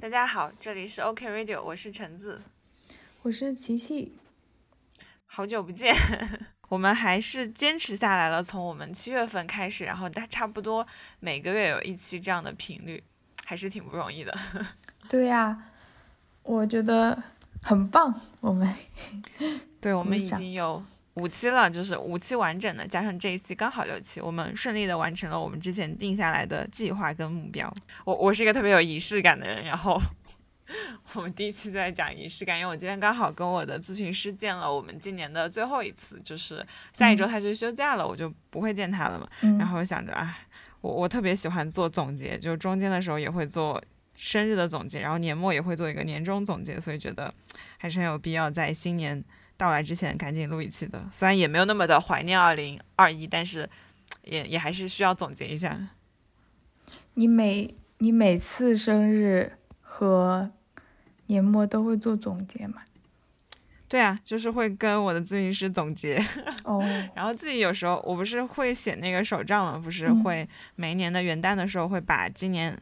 大家好，这里是 OK Radio，我是橙子，我是琪琪，好久不见，我们还是坚持下来了，从我们七月份开始，然后大差不多每个月有一期这样的频率，还是挺不容易的。对呀，我觉得很棒，我们，对，我们已经有。五期了，就是五期完整的，加上这一期刚好六期，我们顺利的完成了我们之前定下来的计划跟目标。我我是一个特别有仪式感的人，然后我们第一期在讲仪式感，因为我今天刚好跟我的咨询师见了我们今年的最后一次，就是下一周他就休假了，我就不会见他了嘛。然后想着啊，我我特别喜欢做总结，就中间的时候也会做生日的总结，然后年末也会做一个年终总结，所以觉得还是很有必要在新年。到来之前赶紧录一期的，虽然也没有那么的怀念二零二一，但是也也还是需要总结一下。你每你每次生日和年末都会做总结吗？对啊，就是会跟我的咨询师总结。哦。然后自己有时候我不是会写那个手账嘛，不是会每一年的元旦的时候会把今年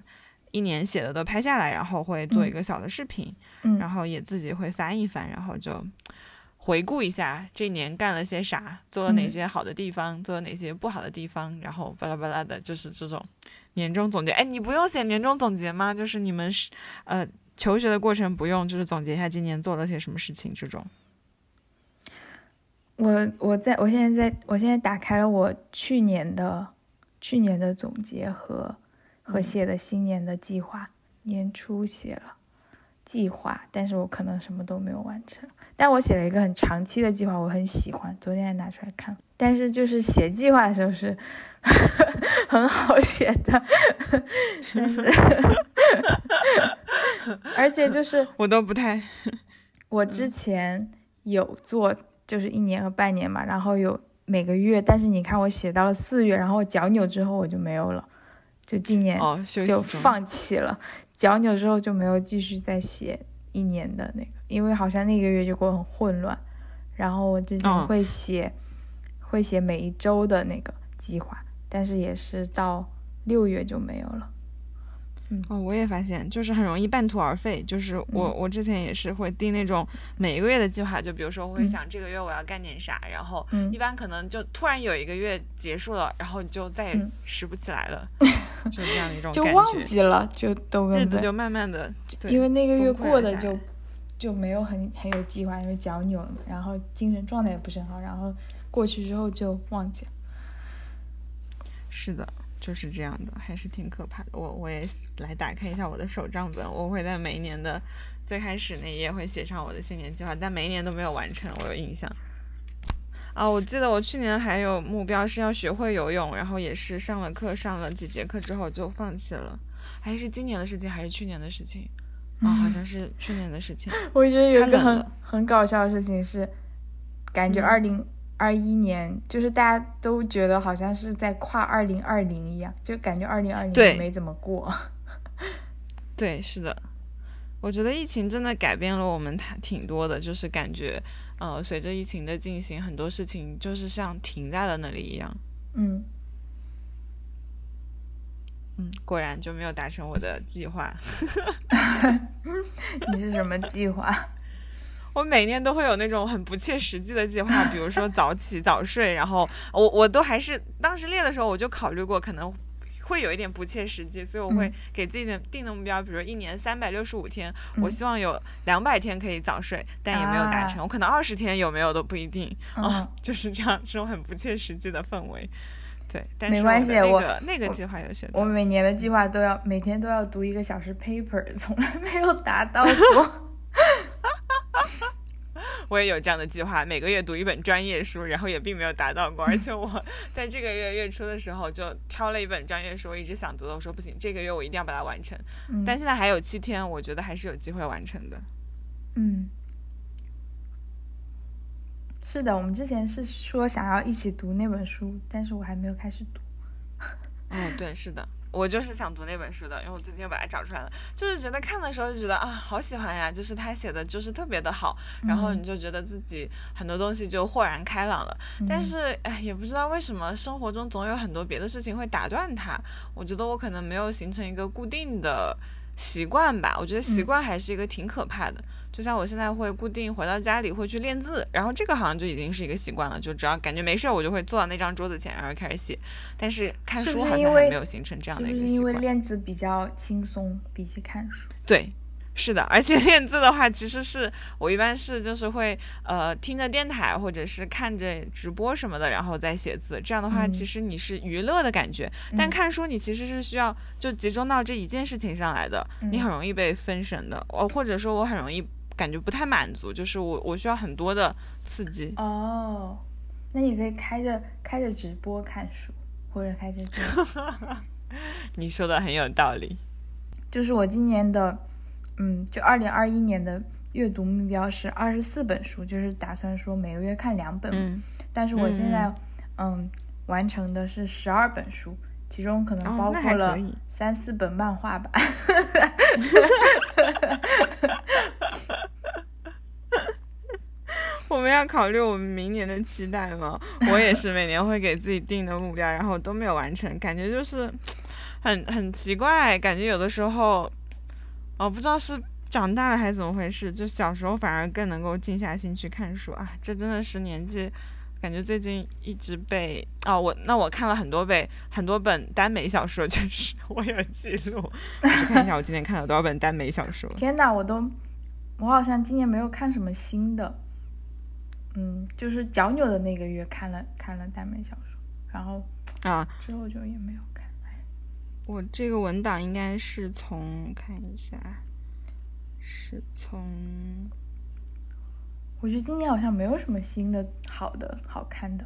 一年写的都拍下来，然后会做一个小的视频，然后也自己会翻一翻，然后就。回顾一下这一年干了些啥，做了哪些好的地方，做了哪些不好的地方，然后巴拉巴拉的，就是这种年终总结。哎，你不用写年终总结吗？就是你们是呃求学的过程不用，就是总结一下今年做了些什么事情这种。我我在我现在在我现在打开了我去年的去年的总结和和写的新年的计划，年初写了计划，但是我可能什么都没有完成。但我写了一个很长期的计划，我很喜欢，昨天还拿出来看。但是就是写计划的时候是 很好写的，但是 而且就是 我都不太，我之前有做就是一年和半年嘛，然后有每个月，但是你看我写到了四月，然后脚扭之后我就没有了，就今年就放弃了，脚扭之后就没有继续再写一年的那个。因为好像那个月就过很混乱，然后我之前会写，会写每一周的那个计划，但是也是到六月就没有了。嗯，哦，我也发现就是很容易半途而废。就是我我之前也是会定那种每一个月的计划，就比如说我会想这个月我要干点啥，然后一般可能就突然有一个月结束了，然后就再也拾不起来了，就这样的一种就忘记了，就都日子就慢慢的，因为那个月过的就。就没有很很有计划，因为脚扭了嘛，然后精神状态也不是很好，然后过去之后就忘记了。是的，就是这样的，还是挺可怕的。我我也来打开一下我的手账本，我会在每一年的最开始那一页会写上我的新年计划，但每一年都没有完成，我有印象。啊，我记得我去年还有目标是要学会游泳，然后也是上了课上了几节课之后就放弃了，还是今年的事情还是去年的事情？哦，好像是去年的事情。我觉得有一个很很搞笑的事情是，感觉二零二一年就是大家都觉得好像是在跨二零二零一样，就感觉二零二零没怎么过。对，是的，我觉得疫情真的改变了我们挺挺多的，就是感觉呃，随着疫情的进行，很多事情就是像停在了那里一样。嗯。嗯，果然就没有达成我的计划。你是什么计划？我每年都会有那种很不切实际的计划，比如说 早起早睡，然后我我都还是当时列的时候我就考虑过可能会有一点不切实际，所以我会给自己的定的目标，比如一年三百六十五天，我希望有两百天可以早睡，但也没有达成，我可能二十天有没有都不一定啊，就是这样，这种很不切实际的氛围。对，但是没关系，我那个计划有些。我每年的计划都要每天都要读一个小时 paper，从来没有达到过。我也有这样的计划，每个月读一本专业书，然后也并没有达到过。而且我 在这个月月初的时候就挑了一本专业书，我一直想读的，我说不行，这个月我一定要把它完成。但现在还有七天，我觉得还是有机会完成的。嗯。是的，我们之前是说想要一起读那本书，但是我还没有开始读。哦，对，是的，我就是想读那本书的，因为我最近又把它找出来了，就是觉得看的时候就觉得啊，好喜欢呀，就是他写的就是特别的好，然后你就觉得自己很多东西就豁然开朗了。但是哎，也不知道为什么生活中总有很多别的事情会打断它。我觉得我可能没有形成一个固定的。习惯吧。我觉得习惯还是一个挺可怕的。就像我现在会固定回到家里会去练字，然后这个好像就已经是一个习惯了。就只要感觉没事儿，我就会坐到那张桌子前，然后开始写。但是看书好像还没有形成这样的一个习惯。是因为练字比较轻松，比起看书？对。是的，而且 练字的话，其实是我一般是就是会呃听着电台或者是看着直播什么的，然后再写字。这样的话，其实你是娱乐的感觉。但看书你其实是需要就集中到这一件事情上来的，你很容易被分神的。我或者说我很容易感觉不太满足，就是我我需要很多的刺激。哦，那你可以开着开着直播看书，或者开着。你说的很有道理。就是我今年的。嗯，就二零二一年的阅读目标是二十四本书，就是打算说每个月看两本。嗯，但是我现在嗯完成的是十二本书，其中可能包括了三四本漫画吧。我们要考虑我们明年的期待吗？我也是每年会给自己定的目标，然后都没有完成，感觉就是很很奇怪，感觉有的时候。哦，不知道是长大了还是怎么回事，就小时候反而更能够静下心去看书啊！这真的是年纪，感觉最近一直被哦，我那我看了很多本很多本耽美小说，就是 我有记录，我看一下我今年看了多少本耽美小说。天哪，我都我好像今年没有看什么新的，嗯，就是脚扭的那个月看了看了耽美小说，然后啊之后就也没有。我这个文档应该是从看一下，是从，我觉得今年好像没有什么新的好的好看的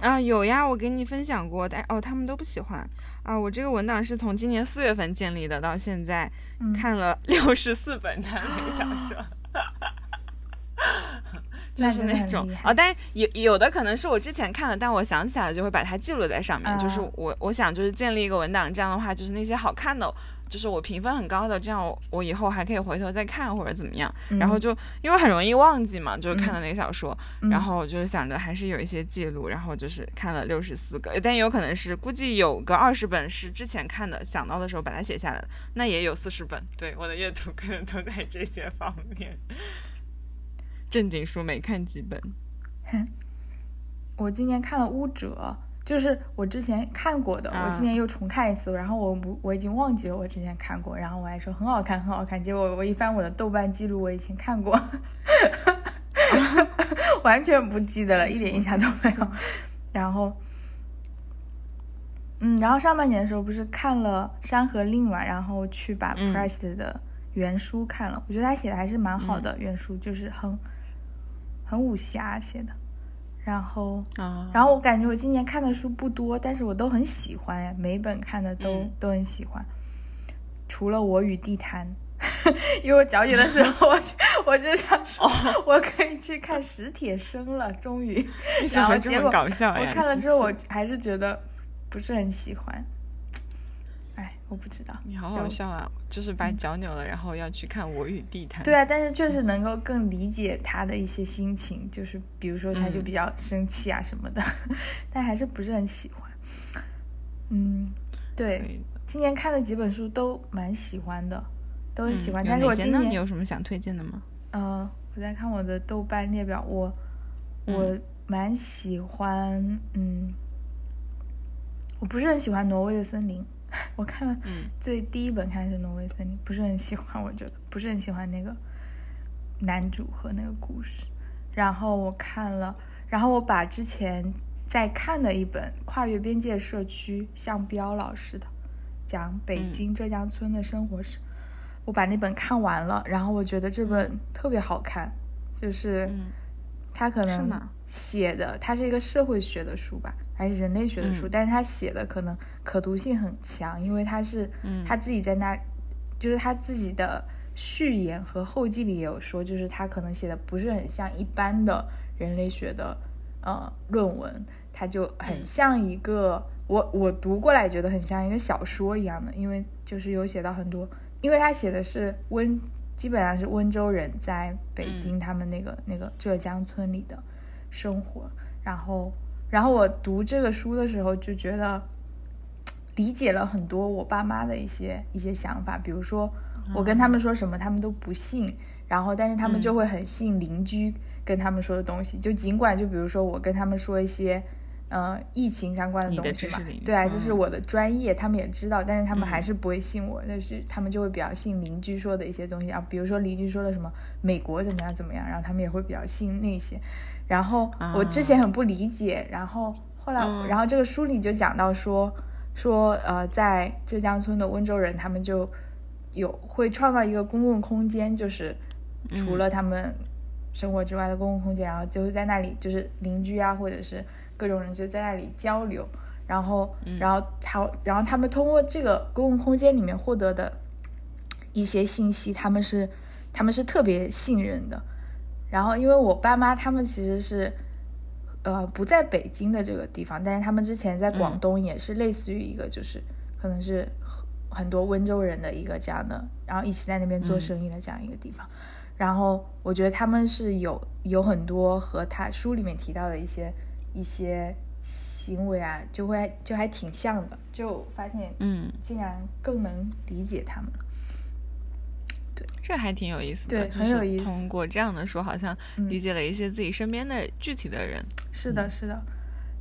啊，有呀，我给你分享过，但哦，他们都不喜欢啊。我这个文档是从今年四月份建立的，到现在看了六十四本耽美小说。就是那种啊，但有有的可能是我之前看的，但我想起来就会把它记录在上面。就是我我想就是建立一个文档，这样的话就是那些好看的，就是我评分很高的，这样我以后还可以回头再看或者怎么样。然后就因为很容易忘记嘛，就是看的那个小说，然后就是想着还是有一些记录，然后就是看了六十四个，但有可能是估计有个二十本是之前看的，想到的时候把它写下来那也有四十本。对，我的阅读可能都在这些方面。正经书没看几本，我今年看了《巫者》，就是我之前看过的，我今年又重看一次，然后我不我已经忘记了我之前看过，然后我还说很好看很好看，结果我一翻我的豆瓣记录，我以前看过，完全不记得了，一点印象都没有。然后，嗯，然后上半年的时候不是看了《山河令》嘛，然后去把 Price 的原书看了，我觉得他写的还是蛮好的，原书就是很。很武侠写的，然后，啊然后我感觉我今年看的书不多，但是我都很喜欢呀，每本看的都都很喜欢，除了《我与地坛》，因为我脚扭的时候，我我就想说，我可以去看史铁生了，终于，然后结果我看了之后，我还是觉得不是很喜欢。我不知道，你好好笑啊！就是把脚扭了，然后要去看《我与地坛》。对啊，但是确实能够更理解他的一些心情，就是比如说他就比较生气啊什么的，但还是不是很喜欢。嗯，对，今年看的几本书都蛮喜欢的，都很喜欢。但是我今年你有什么想推荐的吗？呃，我在看我的豆瓣列表，我我蛮喜欢，嗯，我不是很喜欢《挪威的森林》。我看了最第一本看是《挪威森林》，不是很喜欢，我觉得不是很喜欢那个男主和那个故事。然后我看了，然后我把之前在看的一本《跨越边界社区》，向彪老师的讲北京浙江村的生活史，我把那本看完了。然后我觉得这本特别好看，就是他可能写的，他是一个社会学的书吧。还是人类学的书，但是他写的可能可读性很强，因为他是他自己在那，就是他自己的序言和后记里也有说，就是他可能写的不是很像一般的人类学的呃论文，他就很像一个我我读过来觉得很像一个小说一样的，因为就是有写到很多，因为他写的是温基本上是温州人在北京他们那个那个浙江村里的生活，然后。然后我读这个书的时候就觉得，理解了很多我爸妈的一些一些想法，比如说我跟他们说什么，他们都不信，然后但是他们就会很信邻居跟他们说的东西，就尽管就比如说我跟他们说一些。嗯，疫情相关的东西嘛，对啊，这是我的专业，他们也知道，但是他们还是不会信我，但是他们就会比较信邻居说的一些东西。啊，比如说邻居说的什么美国怎么样怎么样，然后他们也会比较信那些。然后我之前很不理解，然后后来，然后这个书里就讲到说说呃，在浙江村的温州人，他们就有会创造一个公共空间，就是除了他们生活之外的公共空间，然后就会在那里就是邻居啊，或者是。各种人就在那里交流，然后，然后他，然后他们通过这个公共空间里面获得的一些信息，他们是，他们是特别信任的。然后，因为我爸妈他们其实是，呃，不在北京的这个地方，但是他们之前在广东也是类似于一个，就是可能是很多温州人的一个这样的，然后一起在那边做生意的这样一个地方。然后，我觉得他们是有有很多和他书里面提到的一些。一些行为啊，就会就还挺像的，就发现，嗯，竟然更能理解他们。对，这还挺有意思的，对，很有意思。通过这样的说，好像理解了一些自己身边的具体的人。是的，是的。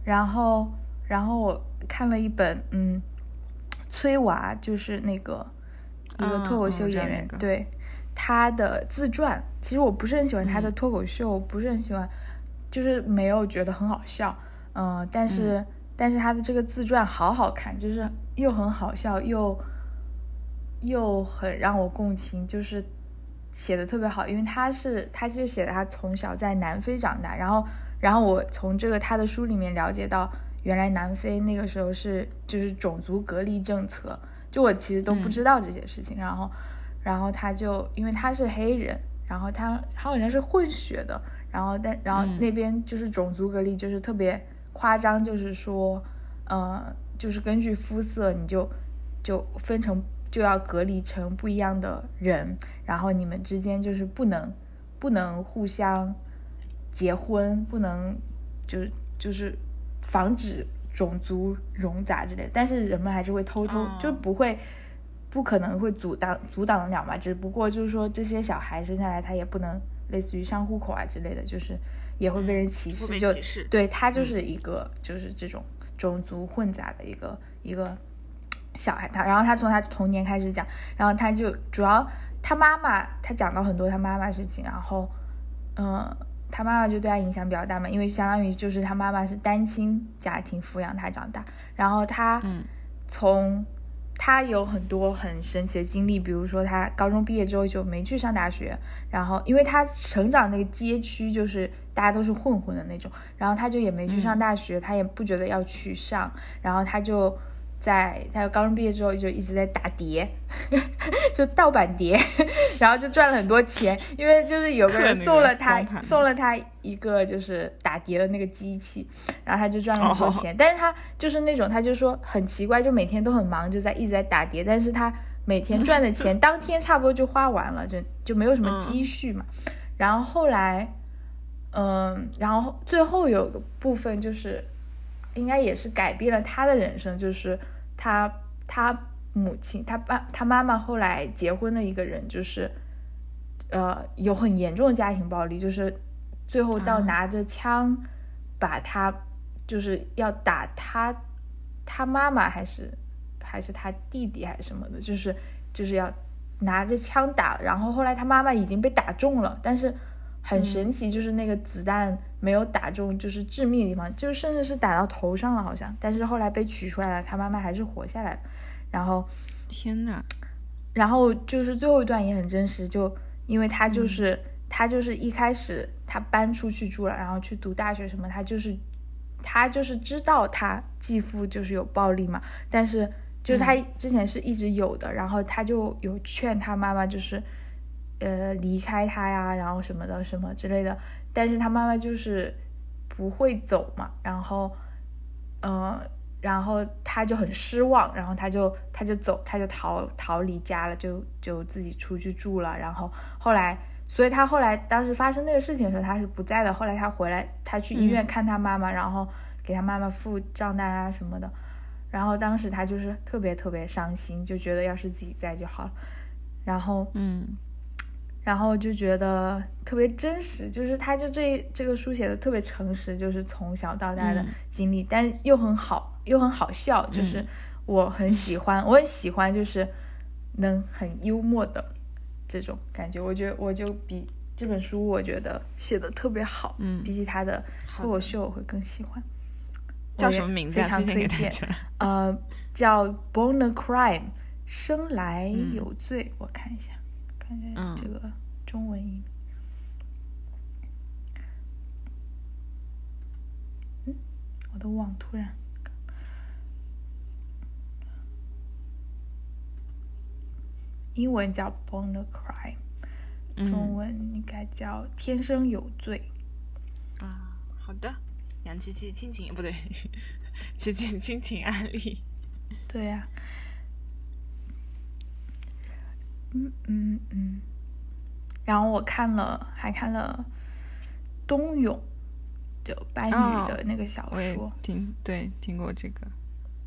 然后，然后我看了一本，嗯，崔娃，就是那个一个脱口秀演员，对他的自传。其实我不是很喜欢他的脱口秀，我不是很喜欢。就是没有觉得很好笑，嗯，但是但是他的这个自传好好看，就是又很好笑，又又很让我共情，就是写的特别好。因为他是他其实写的他从小在南非长大，然后然后我从这个他的书里面了解到，原来南非那个时候是就是种族隔离政策，就我其实都不知道这些事情。然后然后他就因为他是黑人，然后他他好像是混血的。然后，但然后那边就是种族隔离，就是特别夸张，就是说，呃，就是根据肤色，你就就分成就要隔离成不一样的人，然后你们之间就是不能不能互相结婚，不能就是就是防止种族融杂之类的。但是人们还是会偷偷，就不会不可能会阻挡阻挡得了嘛。只不过就是说，这些小孩生下来他也不能。类似于上户口啊之类的，就是也会被人歧视，就对他就是一个就是这种种族混杂的一个一个小孩。他然后他从他童年开始讲，然后他就主要他妈妈他讲到很多他妈妈事情，然后嗯，他妈妈就对他影响比较大嘛，因为相当于就是他妈妈是单亲家庭抚养他长大，然后他从。他有很多很神奇的经历，比如说他高中毕业之后就没去上大学，然后因为他成长那个街区就是大家都是混混的那种，然后他就也没去上大学，他也不觉得要去上，然后他就。在他高中毕业之后就一直在打碟，就盗版碟，然后就赚了很多钱。因为就是有个人送了他送了他一个就是打碟的那个机器，然后他就赚了很多钱。但是他就是那种他就说很奇怪，就每天都很忙，就在一直在打碟，但是他每天赚的钱 当天差不多就花完了，就就没有什么积蓄嘛。然后后来，嗯，然后最后有个部分就是。应该也是改变了他的人生，就是他他母亲他爸他妈妈后来结婚的一个人，就是呃有很严重的家庭暴力，就是最后到拿着枪把他就是要打他他妈妈还是还是他弟弟还是什么的，就是就是要拿着枪打，然后后来他妈妈已经被打中了，但是。很神奇，就是那个子弹没有打中，就是致命的地方，就甚至是打到头上了，好像。但是后来被取出来了，他妈妈还是活下来了。然后，天呐，然后就是最后一段也很真实，就因为他就是他就是一开始他搬出去住了，然后去读大学什么，他就是他就是知道他继父就是有暴力嘛，但是就是他之前是一直有的，然后他就有劝他妈妈就是。呃，离开他呀，然后什么的，什么之类的，但是他妈妈就是不会走嘛，然后，嗯，然后他就很失望，然后他就他就走，他就逃逃离家了，就就自己出去住了，然后后来，所以他后来当时发生那个事情的时候，他是不在的，后来他回来，他去医院看他妈妈，然后给他妈妈付账单啊什么的，然后当时他就是特别特别伤心，就觉得要是自己在就好了。然后，嗯，然后就觉得特别真实，就是他就这这个书写的特别诚实，就是从小到大的经历，但是又很好，又很好笑，就是我很喜欢，我很喜欢，就是能很幽默的这种感觉。我觉得我就比这本书我觉得写的特别好，嗯，比起他的脱口秀我会更喜欢。叫什么名字？非常推荐。呃，叫《Born a Crime》。生来有罪，我看一下，看看这个中文译。嗯，我的网突然，英文叫《Born a Crime》，中文应该叫《天生有罪》。啊，好的，杨七七亲情不对，七七亲情案例。对呀。嗯嗯嗯，然后我看了，还看了冬泳，就白宇的那个小说，听对听过这个，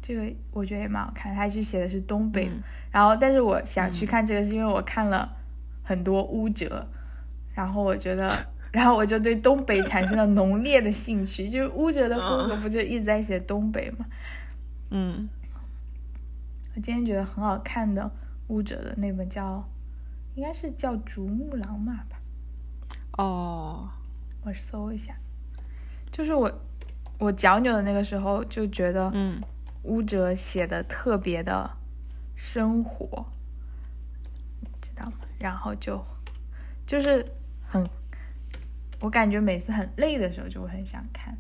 这个我觉得也蛮好看。他就写的是东北，然后但是我想去看这个，是因为我看了很多乌哲，然后我觉得，然后我就对东北产生了浓烈的兴趣。就是乌哲的风格不就一直在写东北吗？嗯，我今天觉得很好看的。巫者的那本叫，应该是叫《竹木狼马》吧？哦，我搜一下，就是我我脚扭的那个时候就觉得，嗯，巫者写的特别的生活，知道吗？然后就就是很，我感觉每次很累的时候就会很想看，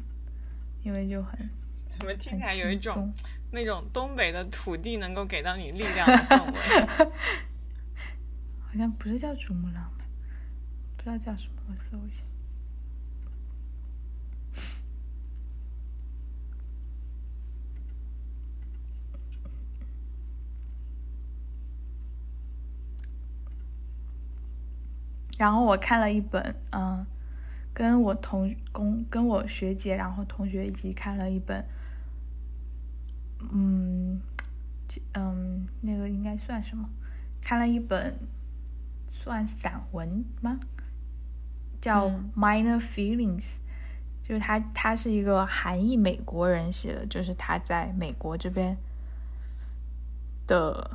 因为就很怎么听起来有一种。那种东北的土地能够给到你力量的氛围，好像不是叫珠穆朗玛，不知道叫什么，我搜一下。然后我看了一本，嗯，跟我同工跟我学姐，然后同学一起看了一本。嗯，嗯，那个应该算什么？看了一本算散文吗？叫《Minor Feelings》，就是他，他是一个韩裔美国人写的，就是他在美国这边的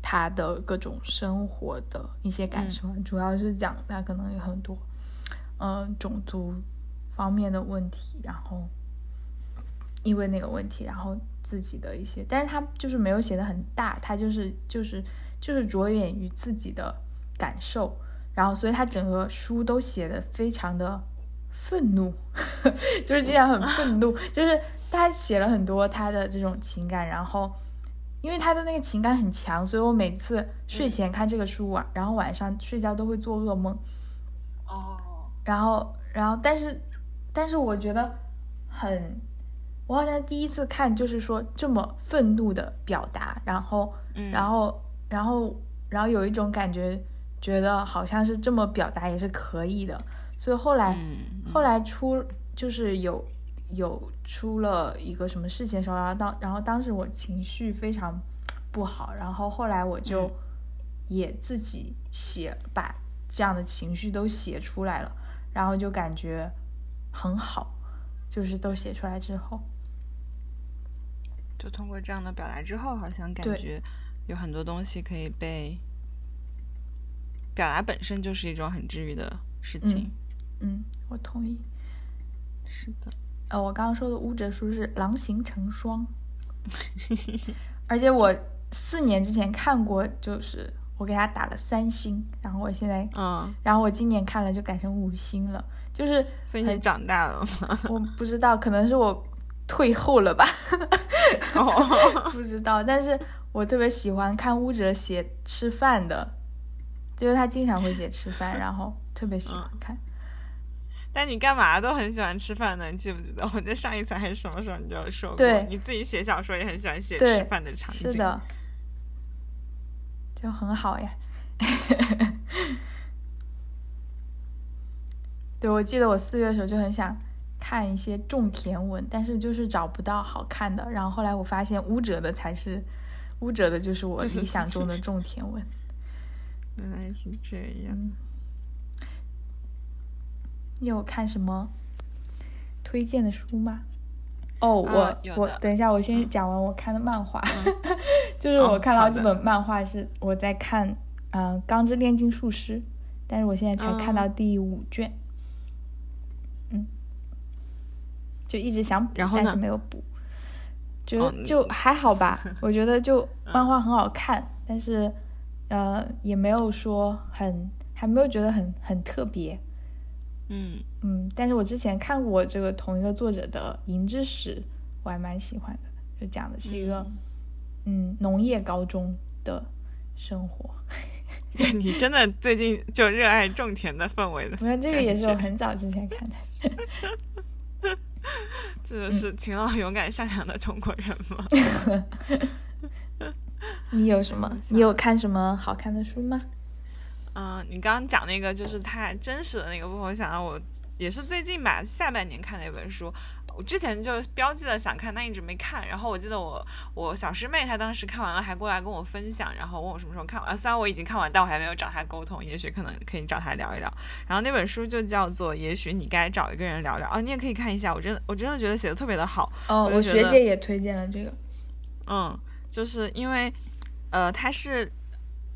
他的各种生活的一些感受，主要是讲他可能有很多嗯种族方面的问题，然后因为那个问题，然后。自己的一些，但是他就是没有写的很大，他就是就是就是着眼于自己的感受，然后所以他整个书都写的非常的愤怒，就是经常很愤怒，就是他写了很多他的这种情感，然后因为他的那个情感很强，所以我每次睡前看这个书啊，然后晚上睡觉都会做噩梦，哦，然后然后但是但是我觉得很。我好像第一次看，就是说这么愤怒的表达，然后，然后，然后，然后有一种感觉，觉得好像是这么表达也是可以的。所以后来，后来出就是有有出了一个什么事情的时候，然后当然后当时我情绪非常不好，然后后来我就也自己写，把这样的情绪都写出来了，然后就感觉很好，就是都写出来之后。就通过这样的表达之后，好像感觉有很多东西可以被表达，本身就是一种很治愈的事情。嗯，我同意。是的。呃，我刚刚说的乌哲书是《狼行成双》，而且我四年之前看过，就是我给他打了三星，然后我现在，嗯，然后我今年看了就改成五星了，就是所以你长大了吗？我不知道，可能是我。退后了吧？不知道，但是我特别喜欢看乌哲写吃饭的，就是他经常会写吃饭，然后特别喜欢看。但你干嘛都很喜欢吃饭呢？你记不记得我在上一次还是什么时候你就有说过，你自己写小说也很喜欢写吃饭的场景。是的，就很好呀。对，我记得我四月的时候就很想。看一些种田文，但是就是找不到好看的。然后后来我发现巫哲的才是，巫哲的就是我理想中的 种田文。原来是这样。你有看什么推荐的书吗？哦，我我等一下，我先讲完我看的漫画，就是我看到这本漫画是我在看，嗯，《钢之炼金术师》，但是我现在才看到第五卷，嗯，就一直想补，但是没有补，就就还好吧，我觉得就漫画很好看，但是呃也没有说很，还没有觉得很很特别。嗯嗯，但是我之前看过这个同一个作者的《银之匙》，我还蛮喜欢的，就讲的是一个嗯农业高中的生活。你真的最近就热爱种田的氛围的？没有，这个也是我很早之前看的。这个是勤劳、勇敢、善良的中国人吗？你有什么？你有看什么好看的书吗？嗯，你刚刚讲那个就是太真实的那个部分，我想到我也是最近吧，下半年看的一本书。我之前就标记了想看，但一直没看。然后我记得我我小师妹她当时看完了，还过来跟我分享，然后问我什么时候看完。虽然我已经看完，但我还没有找她沟通，也许可能可以找她聊一聊。然后那本书就叫做《也许你该找一个人聊聊》哦，你也可以看一下。我真的我真的觉得写的特别的好。哦，我学姐也推荐了这个。嗯，就是因为呃，他是。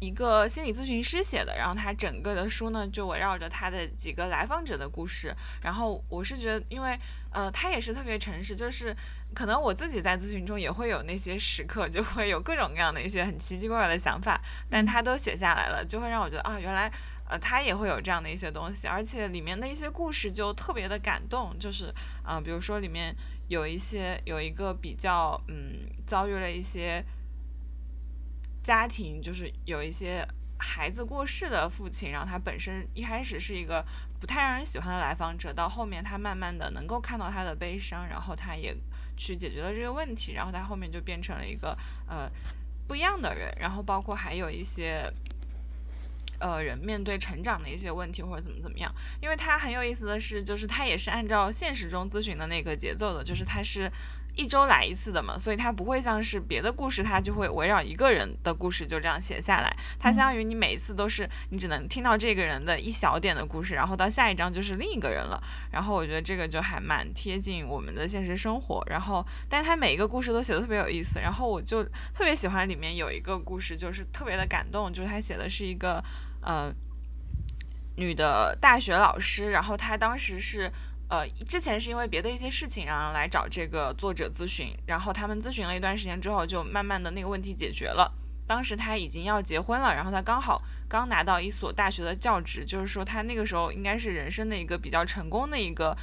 一个心理咨询师写的，然后他整个的书呢就围绕着他的几个来访者的故事。然后我是觉得，因为呃他也是特别诚实，就是可能我自己在咨询中也会有那些时刻，就会有各种各样的一些很奇奇怪怪的想法，但他都写下来了，就会让我觉得啊，原来呃他也会有这样的一些东西，而且里面的一些故事就特别的感动，就是嗯，比如说里面有一些有一个比较嗯遭遇了一些。家庭就是有一些孩子过世的父亲，然后他本身一开始是一个不太让人喜欢的来访者，到后面他慢慢的能够看到他的悲伤，然后他也去解决了这个问题，然后他后面就变成了一个呃不一样的人，然后包括还有一些呃人面对成长的一些问题或者怎么怎么样，因为他很有意思的是，就是他也是按照现实中咨询的那个节奏的，就是他是。一周来一次的嘛，所以它不会像是别的故事，它就会围绕一个人的故事就这样写下来。它相当于你每一次都是你只能听到这个人的一小点的故事，然后到下一章就是另一个人了。然后我觉得这个就还蛮贴近我们的现实生活。然后，但是它每一个故事都写的特别有意思。然后我就特别喜欢里面有一个故事，就是特别的感动，就是他写的是一个呃女的大学老师，然后她当时是。呃，之前是因为别的一些事情，然后来找这个作者咨询，然后他们咨询了一段时间之后，就慢慢的那个问题解决了。当时他已经要结婚了，然后他刚好刚拿到一所大学的教职，就是说他那个时候应该是人生的一个比较成功的一个。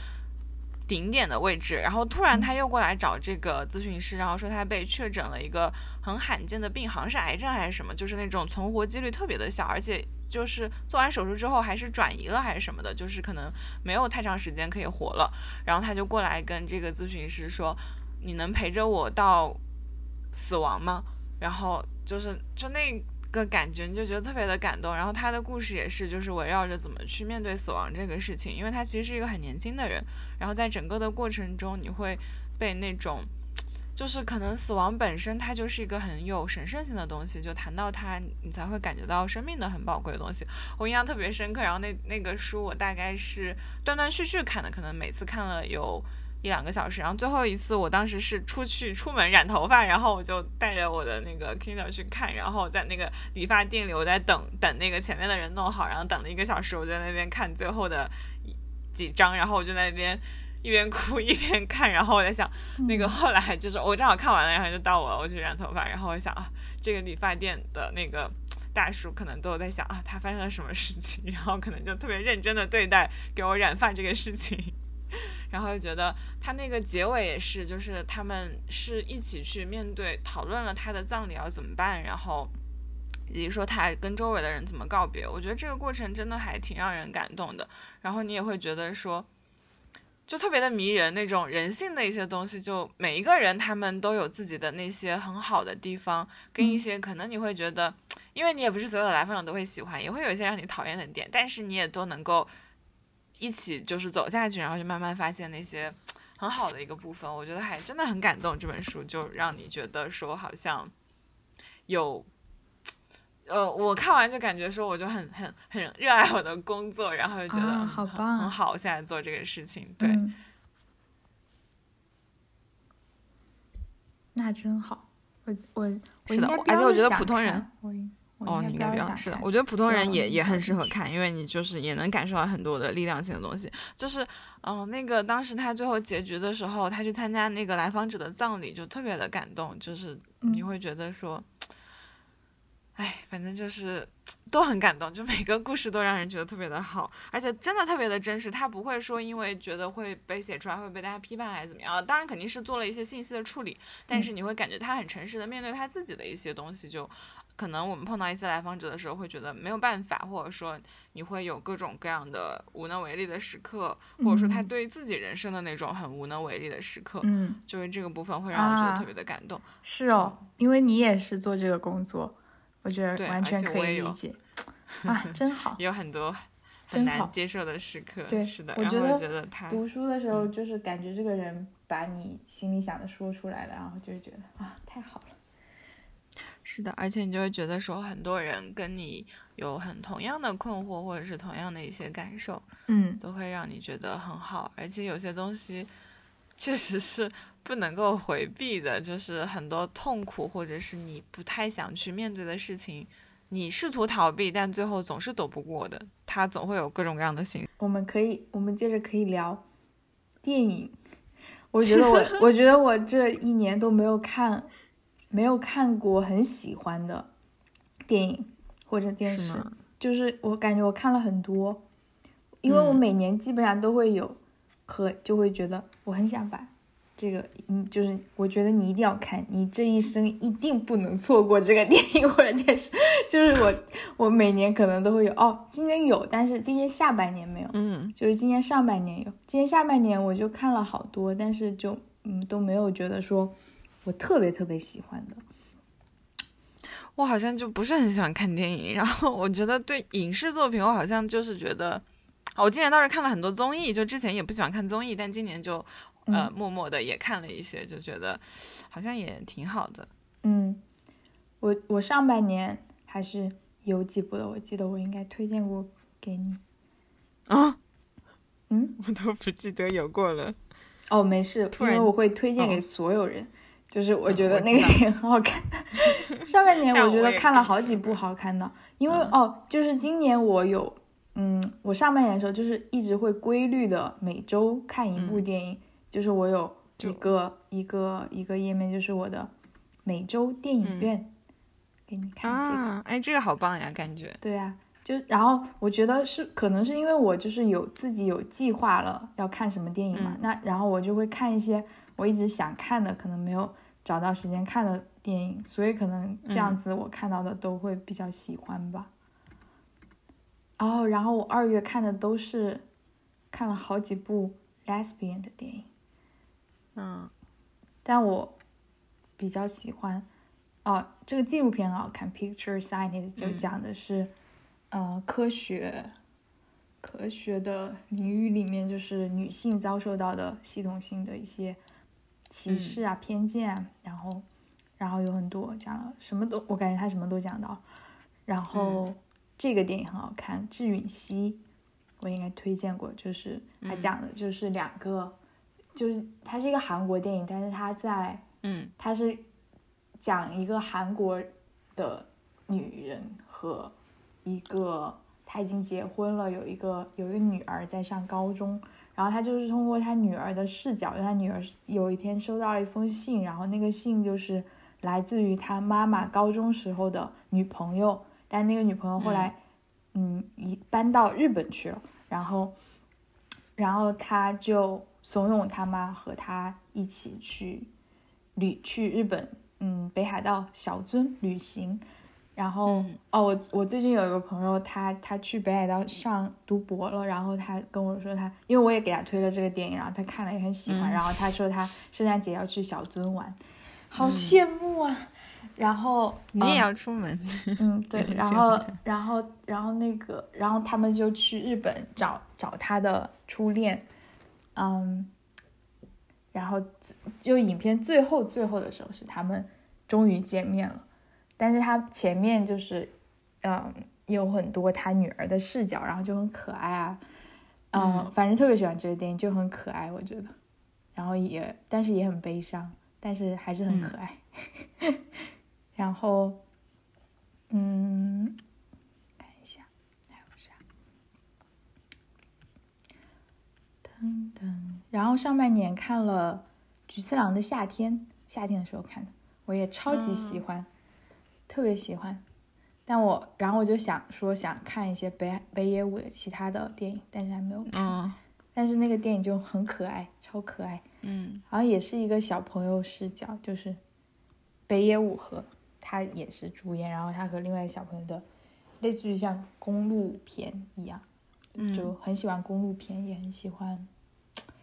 顶点的位置，然后突然他又过来找这个咨询师，然后说他被确诊了一个很罕见的病，好像是癌症还是什么，就是那种存活几率特别的小，而且就是做完手术之后还是转移了还是什么的，就是可能没有太长时间可以活了。然后他就过来跟这个咨询师说：“你能陪着我到死亡吗？”然后就是就那。个感觉你就觉得特别的感动，然后他的故事也是就是围绕着怎么去面对死亡这个事情，因为他其实是一个很年轻的人，然后在整个的过程中你会被那种，就是可能死亡本身它就是一个很有神圣性的东西，就谈到它你才会感觉到生命的很宝贵的东西，我印象特别深刻。然后那那个书我大概是断断续续看的，可能每次看了有。一两个小时，然后最后一次我当时是出去出门染头发，然后我就带着我的那个 Kindle 去看，然后在那个理发店里，我在等等那个前面的人弄好，然后等了一个小时，我在那边看最后的几张，然后我就在那边一边哭一边看，然后我在想，那个后来就是我正好看完了，然后就到我我去染头发，然后我想啊，这个理发店的那个大叔可能都在想啊，他发生了什么事情，然后可能就特别认真的对待给我染发这个事情。然后就觉得他那个结尾也是，就是他们是一起去面对讨论了他的葬礼要怎么办，然后以及说他跟周围的人怎么告别。我觉得这个过程真的还挺让人感动的。然后你也会觉得说，就特别的迷人，那种人性的一些东西，就每一个人他们都有自己的那些很好的地方，跟一些可能你会觉得，因为你也不是所有的来访者都会喜欢，也会有一些让你讨厌的点，但是你也都能够。一起就是走下去，然后就慢慢发现那些很好的一个部分，我觉得还真的很感动。这本书就让你觉得说好像有，呃，我看完就感觉说我就很很很热爱我的工作，然后就觉得好棒，很好，现在做这个事情，对。那真好，我我是的，而且我觉得普通人，哦，你应该不要是的，我觉得普通人也也很适合看，因为你就是也能感受到很多的力量性的东西。就是，嗯，那个当时他最后结局的时候，他去参加那个来访者的葬礼，就特别的感动，就是你会觉得说。哎，反正就是都很感动，就每个故事都让人觉得特别的好，而且真的特别的真实。他不会说因为觉得会被写出来会被大家批判还是怎么样，当然肯定是做了一些信息的处理，但是你会感觉他很诚实的面对他自己的一些东西。就可能我们碰到一些来访者的时候，会觉得没有办法，或者说你会有各种各样的无能为力的时刻，或者说他对自己人生的那种很无能为力的时刻，嗯，就是这个部分会让我觉得特别的感动。是哦，因为你也是做这个工作。我觉得完全可以理解，啊，真好，有很多很难接受的时刻，对，是的。我觉得读书的时候，就是感觉这个人把你心里想的说出来了，然后就觉得啊，太好了。是的，而且你就会觉得说，很多人跟你有很同样的困惑，或者是同样的一些感受，嗯，都会让你觉得很好。而且有些东西确实是。不能够回避的，就是很多痛苦，或者是你不太想去面对的事情，你试图逃避，但最后总是躲不过的。它总会有各种各样的形。我们可以，我们接着可以聊电影。我觉得我，我觉得我这一年都没有看，没有看过很喜欢的电影或者电视，就是我感觉我看了很多，因为我每年基本上都会有，和就会觉得我很想把。这个，嗯，就是我觉得你一定要看，你这一生一定不能错过这个 电影或者电视。就是我，我每年可能都会有哦，今年有，但是今年下半年没有。嗯，就是今年上半年有，今年下半年我就看了好多，但是就嗯都没有觉得说我特别特别喜欢的。我好像就不是很喜欢看电影，然后我觉得对影视作品，我好像就是觉得，我今年倒是看了很多综艺，就之前也不喜欢看综艺，但今年就。呃，默默的也看了一些，就觉得好像也挺好的。嗯，我我上半年还是有几部的，我记得我应该推荐过给你。啊？嗯？我都不记得有过了。哦，没事，因为我会推荐给所有人，就是我觉得那个电影很好看。上半年我觉得看了好几部好看的，因为哦，就是今年我有，嗯，我上半年的时候就是一直会规律的每周看一部电影。就是我有一个一个一个页面，就是我的每周电影院，给你看这个。哎，这个好棒呀，感觉。对呀，就然后我觉得是可能是因为我就是有自己有计划了要看什么电影嘛，那然后我就会看一些我一直想看的，可能没有找到时间看的电影，所以可能这样子我看到的都会比较喜欢吧。哦，然后我二月看的都是看了好几部 lesbian 的电影。嗯，但我比较喜欢哦，这个纪录片很好看，《Picture Scientist》就讲的是，呃，科学科学的领域里面，就是女性遭受到的系统性的一些歧视啊、偏见啊，然后然后有很多讲了什么都，我感觉他什么都讲到。然后这个电影很好看，《智允熙》，我应该推荐过，就是他讲的就是两个。就是它是一个韩国电影，但是他在，嗯，他是讲一个韩国的女人和一个她已经结婚了，有一个有一个女儿在上高中，然后他就是通过他女儿的视角，他女儿有一天收到了一封信，然后那个信就是来自于他妈妈高中时候的女朋友，但那个女朋友后来，嗯，一搬到日本去了，然后，然后他就。怂恿他妈和他一起去旅去日本，嗯，北海道小樽旅行。然后哦，我我最近有一个朋友，他他去北海道上读博了，然后他跟我说他，因为我也给他推了这个电影，然后他看了也很喜欢，然后他说他圣诞节要去小樽玩，好羡慕啊！然后你也要出门。嗯，对，然后然后然后那个，然后他们就去日本找找他的初恋，嗯，然后就影片最后最后的时候是他们终于见面了，但是他前面就是嗯有很多他女儿的视角，然后就很可爱啊，嗯，反正特别喜欢这个电影，就很可爱，我觉得，然后也但是也很悲伤。但是还是很可爱，然后，嗯，看一下还有啥，噔噔，然后上半年看了《菊次郎的夏天》，夏天的时候看的，我也超级喜欢，特别喜欢，但我然后我就想说想看一些北北野武的其他的电影，但是还没有看，但是那个电影就很可爱，超可爱。嗯，好像也是一个小朋友视角，就是北野武和他也是主演，然后他和另外一个小朋友的，类似于像公路片一样，就很喜欢公路片，也很喜欢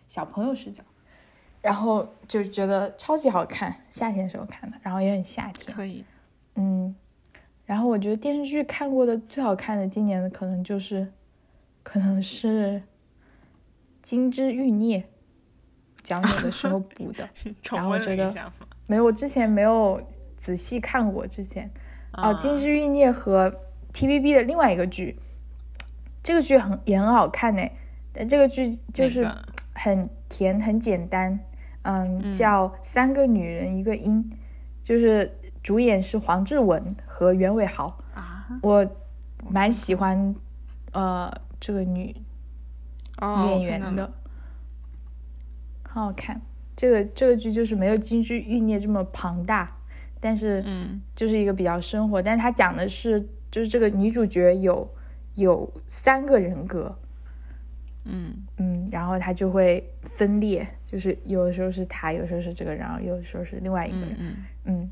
小朋友视角，然后就觉得超级好看，夏天时候看的，然后也很夏天，可以，嗯，然后我觉得电视剧看过的最好看的，今年的可能就是，可能是《金枝欲孽》。讲 有的时候补的，然后我觉得没有，我之前没有仔细看过。之前哦，《金枝欲孽》和 TVB 的另外一个剧，这个剧很也很好看呢。但这个剧就是很甜很简单，嗯，叫《三个女人一个音》，就是主演是黄志文和袁伟豪。啊，我蛮喜欢呃这个女女演员的。很好看，这个这个剧就是没有《金枝欲孽》这么庞大，但是嗯，就是一个比较生活。但是它讲的是，就是这个女主角有有三个人格，嗯。嗯，然后她就会分裂，就是有的时候是她，有时候是这个，然后有的时候是另外一个人，嗯。嗯，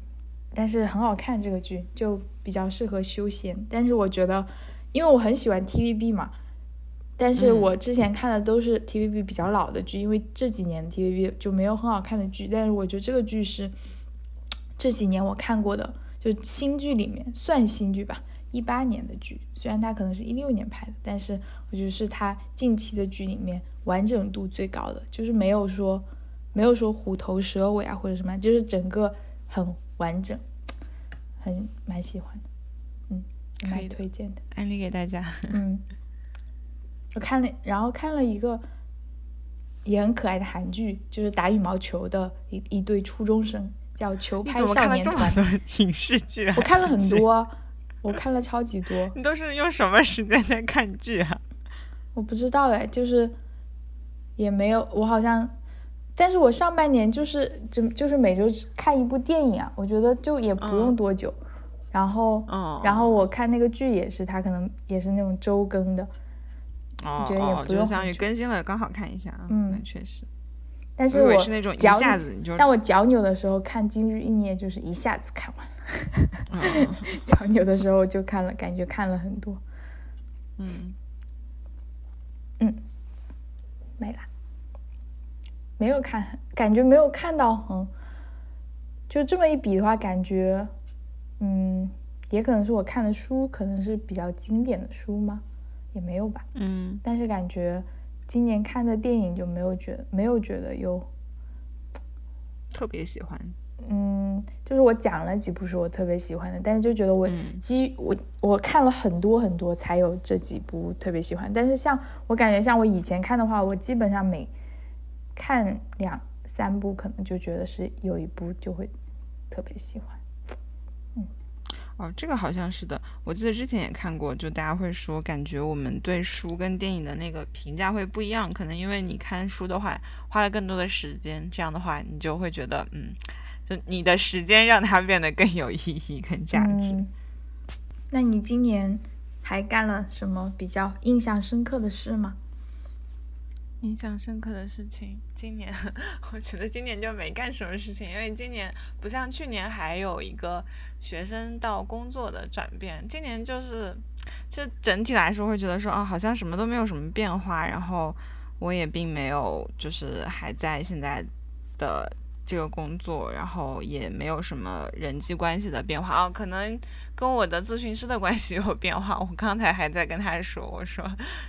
但是很好看这个剧，就比较适合休闲。但是我觉得，因为我很喜欢 TVB 嘛。但是我之前看的都是 TVB 比较老的剧，因为这几年 TVB 就没有很好看的剧。但是我觉得这个剧是这几年我看过的，就新剧里面算新剧吧，一八年的剧。虽然它可能是一六年拍的，但是我觉得是它近期的剧里面完整度最高的，就是没有说没有说虎头蛇尾啊或者什么，就是整个很完整，很蛮喜欢的，嗯，蛮推荐的，安利给大家，嗯。我看了，然后看了一个也很可爱的韩剧，就是打羽毛球的一一对初中生，叫《球拍少年团》。影视剧？我看了很多，我看了超级多。你都是用什么时间在看剧啊？我不知道哎，就是也没有，我好像，但是我上半年就是就就是每周看一部电影啊，我觉得就也不用多久。然后，然后我看那个剧也是，它可能也是那种周更的。哦，觉得也不用相当于更新了，刚好看一下啊。嗯，确实。但是我是那种一下子你就，但我脚扭的时候看《今日一年》就是一下子看完了。脚扭的时候就看了，感觉看了很多。嗯嗯，没了，没有看，感觉没有看到很。就这么一比的话，感觉，嗯，也可能是我看的书可能是比较经典的书吗？也没有吧，嗯，但是感觉今年看的电影就没有觉得没有觉得有特别喜欢，嗯，就是我讲了几部是我特别喜欢的，但是就觉得我基我我看了很多很多才有这几部特别喜欢，但是像我感觉像我以前看的话，我基本上每看两三部可能就觉得是有一部就会特别喜欢。嗯哦，这个好像是的，我记得之前也看过，就大家会说，感觉我们对书跟电影的那个评价会不一样，可能因为你看书的话花了更多的时间，这样的话你就会觉得，嗯，就你的时间让它变得更有意义、更价值。那你今年还干了什么比较印象深刻的事吗？印象深刻的事情，今年我觉得今年就没干什么事情，因为今年不像去年还有一个学生到工作的转变，今年就是就整体来说会觉得说啊，好像什么都没有什么变化，然后我也并没有就是还在现在的这个工作，然后也没有什么人际关系的变化啊，可能跟我的咨询师的关系有变化。我刚才还在跟他说，我说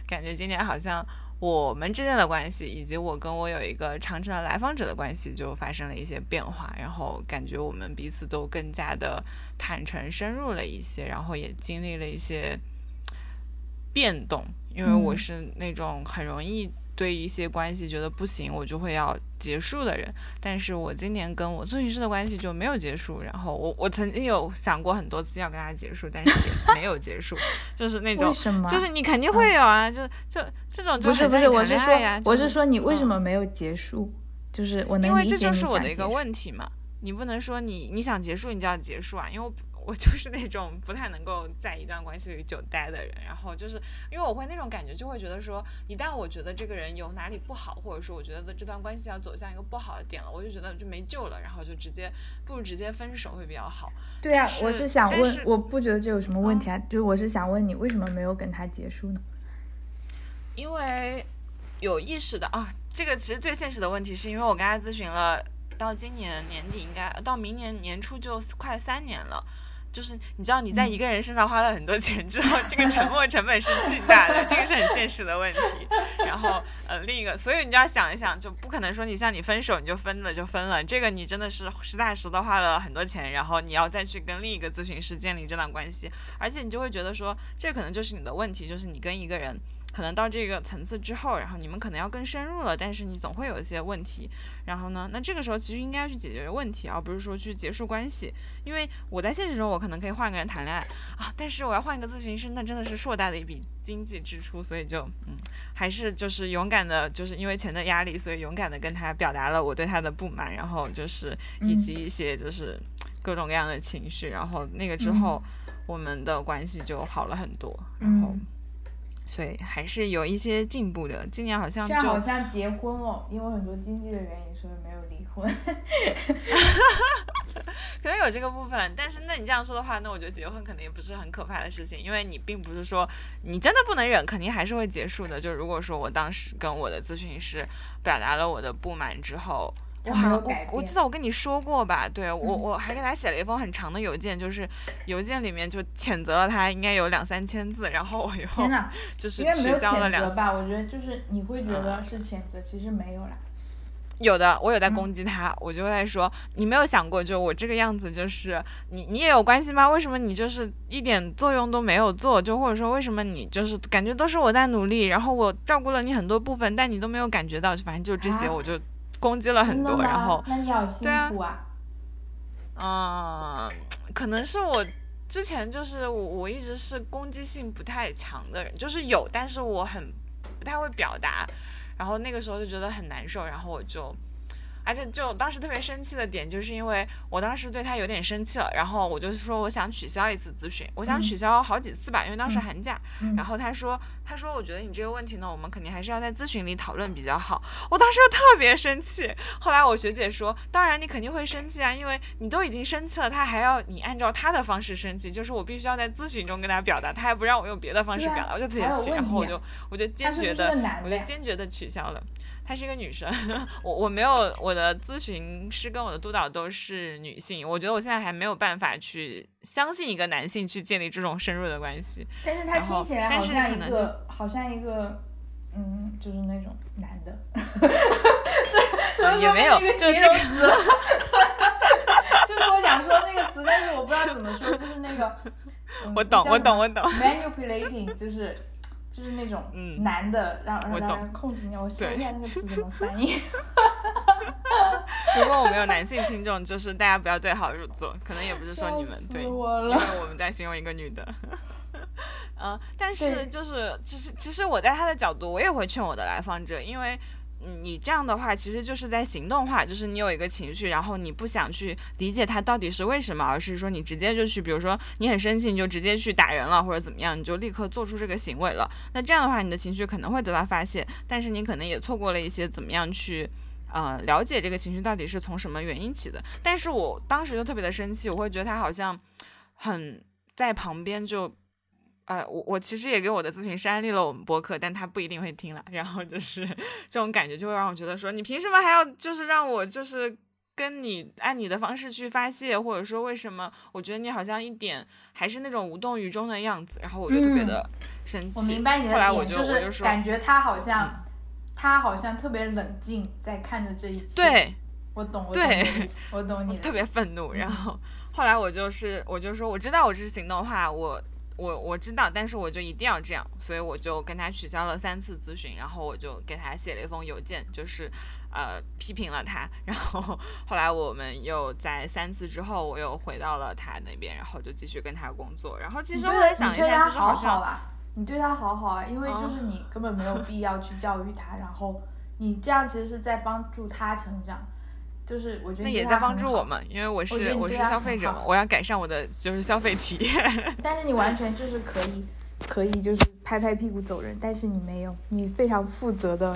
感觉今年好像我们之间的关系，以及我跟我有一个长城的来访者的关系就发生了一些变化，然后感觉我们彼此都更加的坦诚深入了一些，然后也经历了一些变动，因为我是那种很容易。对一些关系觉得不行，我就会要结束的人。但是我今年跟我咨询师的关系就没有结束。然后我我曾经有想过很多次要跟他结束，但是也没有结束。就是那种，就是你肯定会有啊，就就这种。不是不是，我是说，我是说你为什么没有结束？就是我能理解因为这就是我的一个问题嘛。你不能说你你想结束你就要结束啊，因为。我就是那种不太能够在一段关系里久待的人，然后就是因为我会那种感觉，就会觉得说，一旦我觉得这个人有哪里不好，或者说我觉得这段关系要走向一个不好的点了，我就觉得就没救了，然后就直接不如直接分手会比较好。对啊，我是想问，我不觉得这有什么问题啊，就是我是想问你为什么没有跟他结束呢？因为有意识的啊，这个其实最现实的问题是因为我跟他咨询了，到今年年底应该到明年年初就快三年了。就是你知道你在一个人身上花了很多钱之后，这个沉 没成本是巨大的，这个是很现实的问题。然后呃，另一个，所以你就要想一想，就不可能说你像你分手你就分了就分了，这个你真的是实打实的花了很多钱，然后你要再去跟另一个咨询师建立这段关系，而且你就会觉得说，这可能就是你的问题，就是你跟一个人。可能到这个层次之后，然后你们可能要更深入了，但是你总会有一些问题。然后呢，那这个时候其实应该要去解决问题，而不是说去结束关系。因为我在现实中，我可能可以换个人谈恋爱啊，但是我要换一个咨询师，那真的是硕大的一笔经济支出，所以就嗯，还是就是勇敢的，就是因为钱的压力，所以勇敢的跟他表达了我对他的不满，然后就是以及一些就是各种各样的情绪，然后那个之后我们的关系就好了很多，然后。所以还是有一些进步的。今年好像就好像结婚哦，因为很多经济的原因，所以没有离婚。可能有这个部分，但是那你这样说的话，那我觉得结婚肯定也不是很可怕的事情，因为你并不是说你真的不能忍，肯定还是会结束的。就如果说我当时跟我的咨询师表达了我的不满之后。我我我记得我跟你说过吧，对我我还给他写了一封很长的邮件，就是邮件里面就谴责了他，应该有两三千字，然后我又 就是取消了两。吧，我觉得就是你会觉得是谴责，其实没有啦。有的，我有在攻击他，我就在说，你没有想过，就我这个样子，就是你你也有关系吗？为什么你就是一点作用都没有做？就或者说为什么你就是感觉都是我在努力，然后我照顾了你很多部分，但你都没有感觉到，反正就这些，我就。攻击了很多，然后对啊，嗯，可能是我之前就是我我一直是攻击性不太强的人，就是有，但是我很不太会表达，然后那个时候就觉得很难受，然后我就。而且就当时特别生气的点，就是因为我当时对他有点生气了，然后我就说我想取消一次咨询，我想取消好几次吧，因为当时寒假。然后他说，他说我觉得你这个问题呢，我们肯定还是要在咨询里讨论比较好。我当时就特别生气。后来我学姐说，当然你肯定会生气啊，因为你都已经生气了，他还要你按照他的方式生气，就是我必须要在咨询中跟他表达，他还不让我用别的方式表达，我就特别气，然后我就我就坚决的，我就坚决的取消了。她是一个女生，我我没有我的咨询师跟我的督导都是女性，我觉得我现在还没有办法去相信一个男性去建立这种深入的关系。但是他听起来好像一个，好像一个，嗯，就是那种男的，也没有，就这个词，就是我想说那个词，但是我不知道怎么说，就是那个，我懂，我懂，我 懂，manipulating 就是。就是那种男的，让让人控制你。我想一下那个词怎么 翻译。如果我们有男性听众，就是大家不要对号入座，可能也不是说你们对，因为我们在形容一个女的。嗯，但是就是其实其实我在他的角度，我也会劝我的来访者，因为。你这样的话，其实就是在行动化，就是你有一个情绪，然后你不想去理解它到底是为什么，而是说你直接就去，比如说你很生气，你就直接去打人了，或者怎么样，你就立刻做出这个行为了。那这样的话，你的情绪可能会得到发泄，但是你可能也错过了一些怎么样去，呃，了解这个情绪到底是从什么原因起的。但是我当时就特别的生气，我会觉得他好像很在旁边就。呃，我我其实也给我的咨询师安利了我们播客，但他不一定会听了。然后就是这种感觉，就会让我觉得说，你凭什么还要就是让我就是跟你按你的方式去发泄，或者说为什么我觉得你好像一点还是那种无动于衷的样子，然后我就特别的生气。我明白你的点，就是感觉他好像他好像特别冷静在看着这一切。对，我懂，我懂你，我懂你。特别愤怒，然后后来我就是我就说我知道我是行动话我。我我知道，但是我就一定要这样，所以我就跟他取消了三次咨询，然后我就给他写了一封邮件，就是呃批评了他。然后后来我们又在三次之后，我又回到了他那边，然后就继续跟他工作。然后其实我也想一下，其实好像你对他好好啊，因为就是你根本没有必要去教育他，然后你这样其实是在帮助他成长。就是我觉得那也在帮助我们，因为我是我是消费者，我要改善我的就是消费体验。但是你完全就是可以可以就是拍拍屁股走人，但是你没有，你非常负责的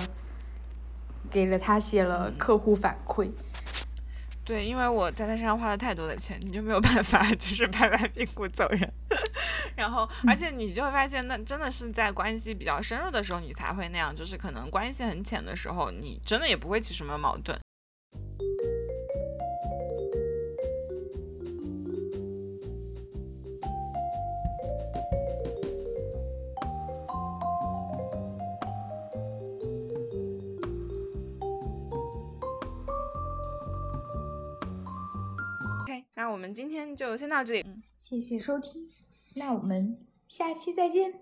给了他写了客户反馈。对，因为我在他身上花了太多的钱，你就没有办法就是拍拍屁股走人。然后，而且你就会发现，那真的是在关系比较深入的时候，你才会那样。就是可能关系很浅的时候，你真的也不会起什么矛盾。那我们今天就先到这里。谢谢收听，那我们下期再见，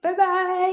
拜拜。